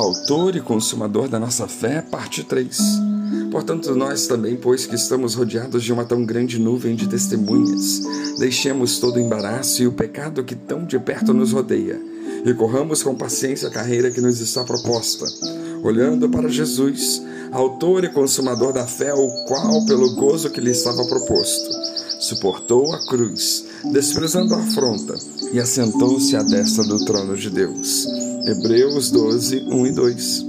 Autor e consumador da nossa fé, parte 3. Portanto, nós também, pois que estamos rodeados de uma tão grande nuvem de testemunhas, deixemos todo o embaraço e o pecado que tão de perto nos rodeia, e corramos com paciência a carreira que nos está proposta, olhando para Jesus, autor e consumador da fé, o qual, pelo gozo que lhe estava proposto, suportou a cruz, desprezando a afronta, e assentou-se à destra do trono de Deus. Hebreus 12, 1 e 2.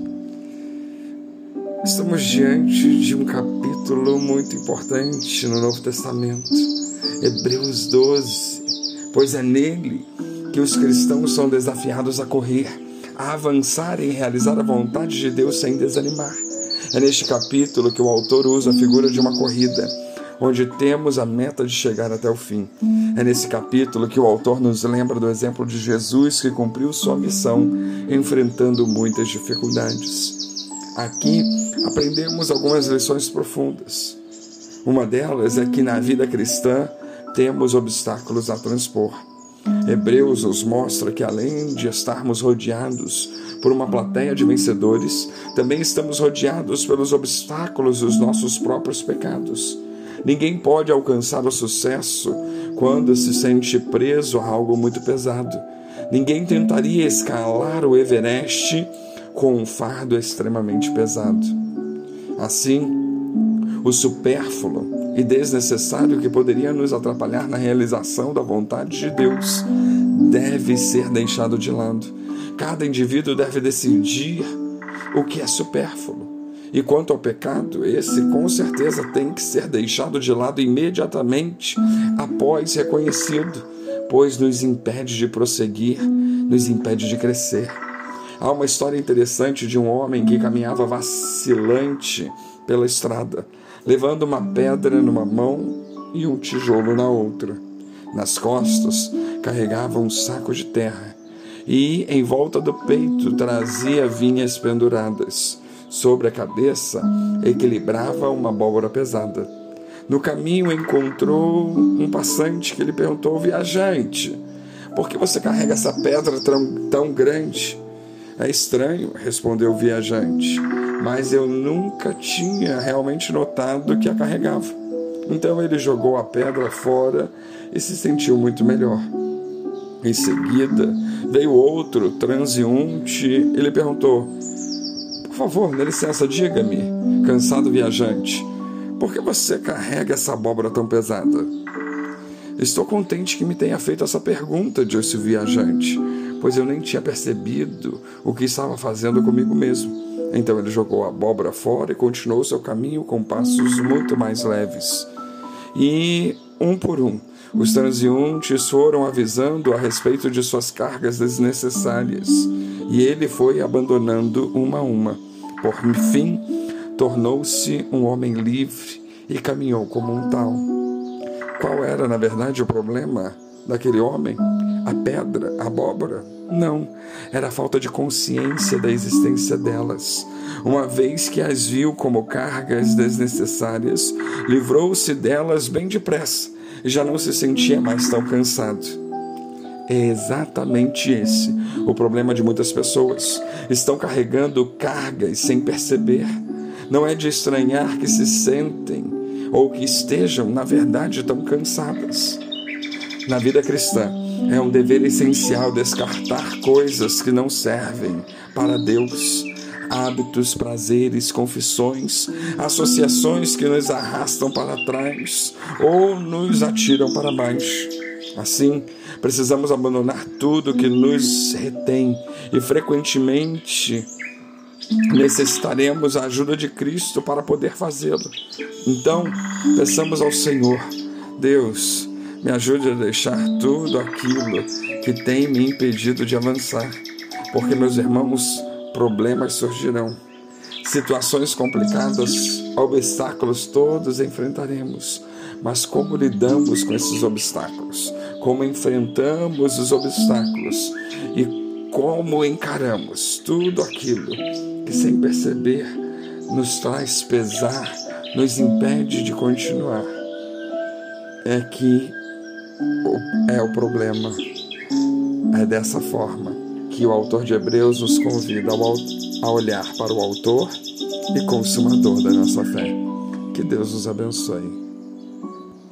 Estamos diante de um capítulo muito importante no Novo Testamento, Hebreus 12, pois é nele que os cristãos são desafiados a correr, a avançar e realizar a vontade de Deus sem desanimar. É neste capítulo que o autor usa a figura de uma corrida onde temos a meta de chegar até o fim. É nesse capítulo que o autor nos lembra do exemplo de Jesus que cumpriu sua missão enfrentando muitas dificuldades. Aqui aprendemos algumas lições profundas. Uma delas é que na vida cristã temos obstáculos a transpor. Hebreus nos mostra que além de estarmos rodeados por uma plateia de vencedores, também estamos rodeados pelos obstáculos dos nossos próprios pecados. Ninguém pode alcançar o sucesso quando se sente preso a algo muito pesado. Ninguém tentaria escalar o Everest com um fardo extremamente pesado. Assim, o supérfluo e desnecessário que poderia nos atrapalhar na realização da vontade de Deus deve ser deixado de lado. Cada indivíduo deve decidir o que é supérfluo e quanto ao pecado, esse com certeza tem que ser deixado de lado imediatamente após reconhecido, pois nos impede de prosseguir, nos impede de crescer. Há uma história interessante de um homem que caminhava vacilante pela estrada, levando uma pedra numa mão e um tijolo na outra. Nas costas carregava um saco de terra e em volta do peito trazia vinhas penduradas sobre a cabeça equilibrava uma abóbora pesada. No caminho encontrou um passante que lhe perguntou: Viajante, por que você carrega essa pedra tão, tão grande? É estranho, respondeu o viajante, mas eu nunca tinha realmente notado que a carregava. Então ele jogou a pedra fora e se sentiu muito melhor. Em seguida, veio outro transeunte e lhe perguntou: favor, dê licença, diga-me, cansado viajante, por que você carrega essa abóbora tão pesada? Estou contente que me tenha feito essa pergunta, disse o viajante, pois eu nem tinha percebido o que estava fazendo comigo mesmo. Então ele jogou a abóbora fora e continuou seu caminho com passos muito mais leves. E, um por um, os transeuntes foram avisando a respeito de suas cargas desnecessárias e ele foi abandonando uma a uma. Por fim, tornou-se um homem livre e caminhou como um tal. Qual era, na verdade, o problema daquele homem? A pedra, a abóbora? Não, era a falta de consciência da existência delas. Uma vez que as viu como cargas desnecessárias, livrou-se delas bem depressa e já não se sentia mais tão cansado. É exatamente esse o problema de muitas pessoas. Estão carregando cargas sem perceber. Não é de estranhar que se sentem ou que estejam, na verdade, tão cansadas. Na vida cristã, é um dever essencial descartar coisas que não servem para Deus hábitos, prazeres, confissões, associações que nos arrastam para trás ou nos atiram para baixo. Assim, precisamos abandonar tudo que nos retém e frequentemente necessitaremos a ajuda de Cristo para poder fazê-lo. Então, peçamos ao Senhor, Deus, me ajude a deixar tudo aquilo que tem me impedido de avançar, porque, meus irmãos, problemas surgirão. Situações complicadas, obstáculos todos enfrentaremos. Mas como lidamos com esses obstáculos? Como enfrentamos os obstáculos? E como encaramos tudo aquilo que, sem perceber, nos traz pesar, nos impede de continuar? É que é o problema. É dessa forma que o autor de Hebreus nos convida a olhar para o autor e consumador da nossa fé. Que Deus nos abençoe.